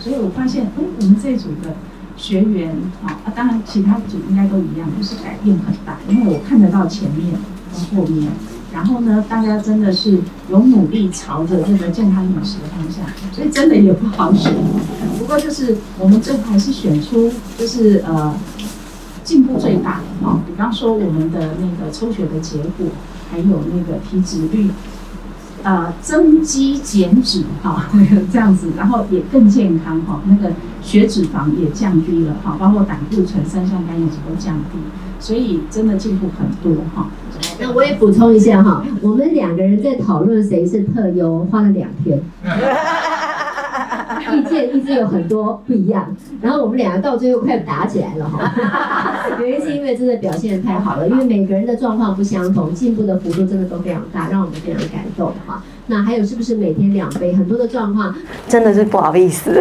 所以我发现，哎，我们这组的学员啊，当然其他组应该都一样，就是改变很大，因为我看得到前面跟后面，然后呢，大家真的是有努力朝着这个健康饮食的方向，所以真的也不好选。不过就是我们最后还是选出，就是呃。进步最大啊！比方说我们的那个抽血的结果，还有那个体脂率，呃，增肌减脂哈，这样子，然后也更健康哈，那个血脂肪也降低了哈，包括胆固醇、三酸甘油脂都降低，所以真的进步很多哈。那我也补充一下哈，我们两个人在讨论谁是特优，花了两天。意见一直有很多不一样，然后我们两个到最后快打起来了哈。原因是因为真的表现的太好了，因为每个人的状况不相同，进步的幅度真的都非常大，让我们非常感动哈。那还有是不是每天两杯？很多的状况真的是不好意思，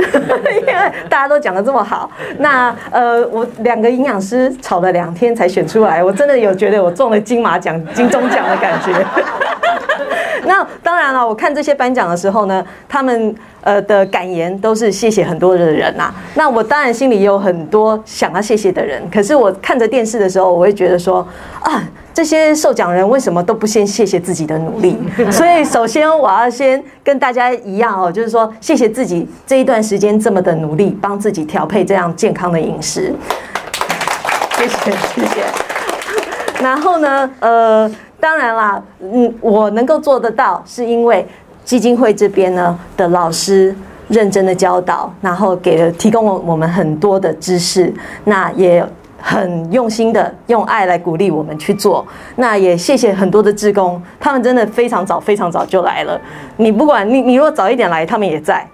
因为大家都讲的这么好。那呃，我两个营养师吵了两天才选出来，我真的有觉得我中了金马奖、金钟奖的感觉。那当然了，我看这些颁奖的时候呢，他们呃的感言都是谢谢很多的人呐。那我当然心里也有很多想要谢谢的人，可是我看着电视的时候，我会觉得说啊，这些受奖人为什么都不先谢谢自己的努力？所以首先我要先跟大家一样哦，就是说谢谢自己这一段时间这么的努力，帮自己调配这样健康的饮食。谢谢谢谢。然后呢，呃。当然啦，嗯，我能够做得到，是因为基金会这边呢的老师认真的教导，然后给了提供了我们很多的知识，那也很用心的用爱来鼓励我们去做。那也谢谢很多的志工，他们真的非常早非常早就来了。你不管你你若早一点来，他们也在。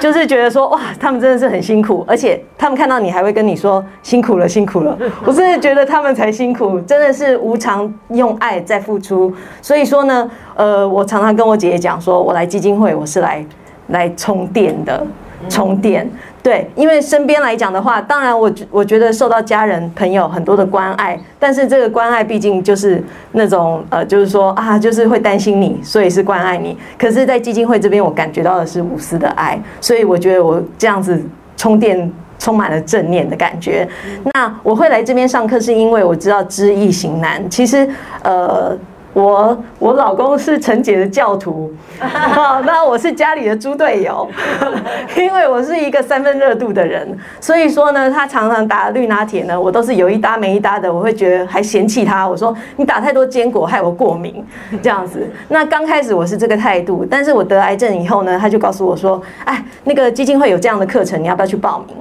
就是觉得说哇，他们真的是很辛苦，而且他们看到你还会跟你说辛苦了，辛苦了。我真的觉得他们才辛苦，真的是无偿用爱在付出。所以说呢，呃，我常常跟我姐姐讲说，我来基金会，我是来来充电的，充电。对，因为身边来讲的话，当然我我觉得受到家人朋友很多的关爱，但是这个关爱毕竟就是那种呃，就是说啊，就是会担心你，所以是关爱你。可是，在基金会这边，我感觉到的是无私的爱，所以我觉得我这样子充电充满了正念的感觉。那我会来这边上课，是因为我知道知易行难。其实，呃。我我老公是陈姐的教徒，那我是家里的猪队友，因为我是一个三分热度的人，所以说呢，他常常打绿拿铁呢，我都是有一搭没一搭的，我会觉得还嫌弃他，我说你打太多坚果害我过敏，这样子。那刚开始我是这个态度，但是我得癌症以后呢，他就告诉我说，哎，那个基金会有这样的课程，你要不要去报名？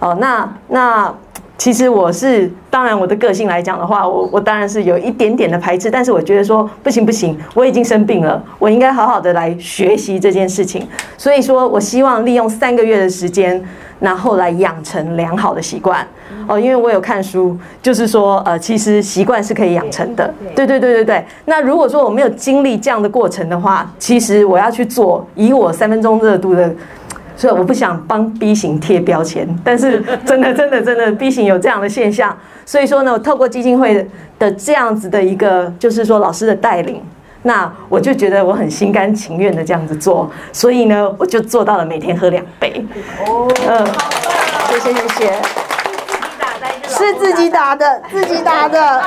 哦，那那。其实我是，当然我的个性来讲的话，我我当然是有一点点的排斥，但是我觉得说不行不行，我已经生病了，我应该好好的来学习这件事情。所以说我希望利用三个月的时间，然后来养成良好的习惯。哦，因为我有看书，就是说呃，其实习惯是可以养成的。对对对对对。那如果说我没有经历这样的过程的话，其实我要去做，以我三分钟热度的。所以我不想帮 B 型贴标签，但是 真的真的真的 B 型有这样的现象，所以说呢，我透过基金会的这样子的一个，就是说老师的带领，那我就觉得我很心甘情愿的这样子做，所以呢，我就做到了每天喝两杯。哦，嗯，谢谢谢谢，是自己打的，自己打的，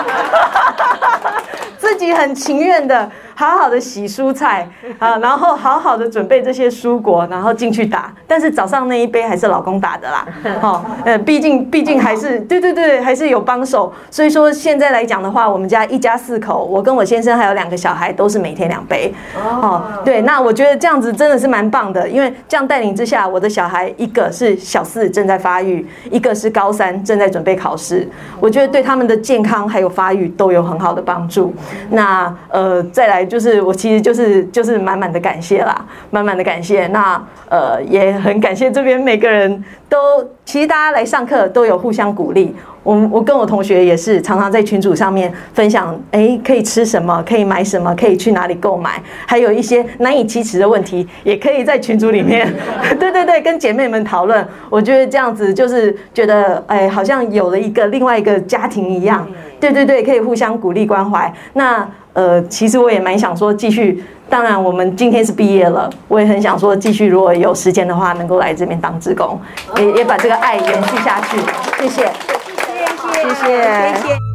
自己很情愿的。好好的洗蔬菜 啊，然后好好的准备这些蔬果，然后进去打。但是早上那一杯还是老公打的啦，好，呃，毕竟毕竟还是对对对，还是有帮手。所以说现在来讲的话，我们家一家四口，我跟我先生还有两个小孩，都是每天两杯。哦，对，那我觉得这样子真的是蛮棒的，因为这样带领之下，我的小孩一个是小四正在发育，一个是高三正在准备考试，我觉得对他们的健康还有发育都有很好的帮助。那呃，再来。就是我其实就是就是满满的感谢啦，满满的感谢。那呃也很感谢这边每个人都，其实大家来上课都有互相鼓励。我我跟我同学也是常常在群组上面分享，哎，可以吃什么，可以买什么，可以去哪里购买，还有一些难以启齿的问题，也可以在群组里面，对对对，跟姐妹们讨论。我觉得这样子就是觉得，哎，好像有了一个另外一个家庭一样。对对对，可以互相鼓励关怀。那。呃，其实我也蛮想说继续。当然，我们今天是毕业了，我也很想说继续，如果有时间的话，能够来这边当职工，也也把这个爱延续下去。谢谢，谢谢，谢谢。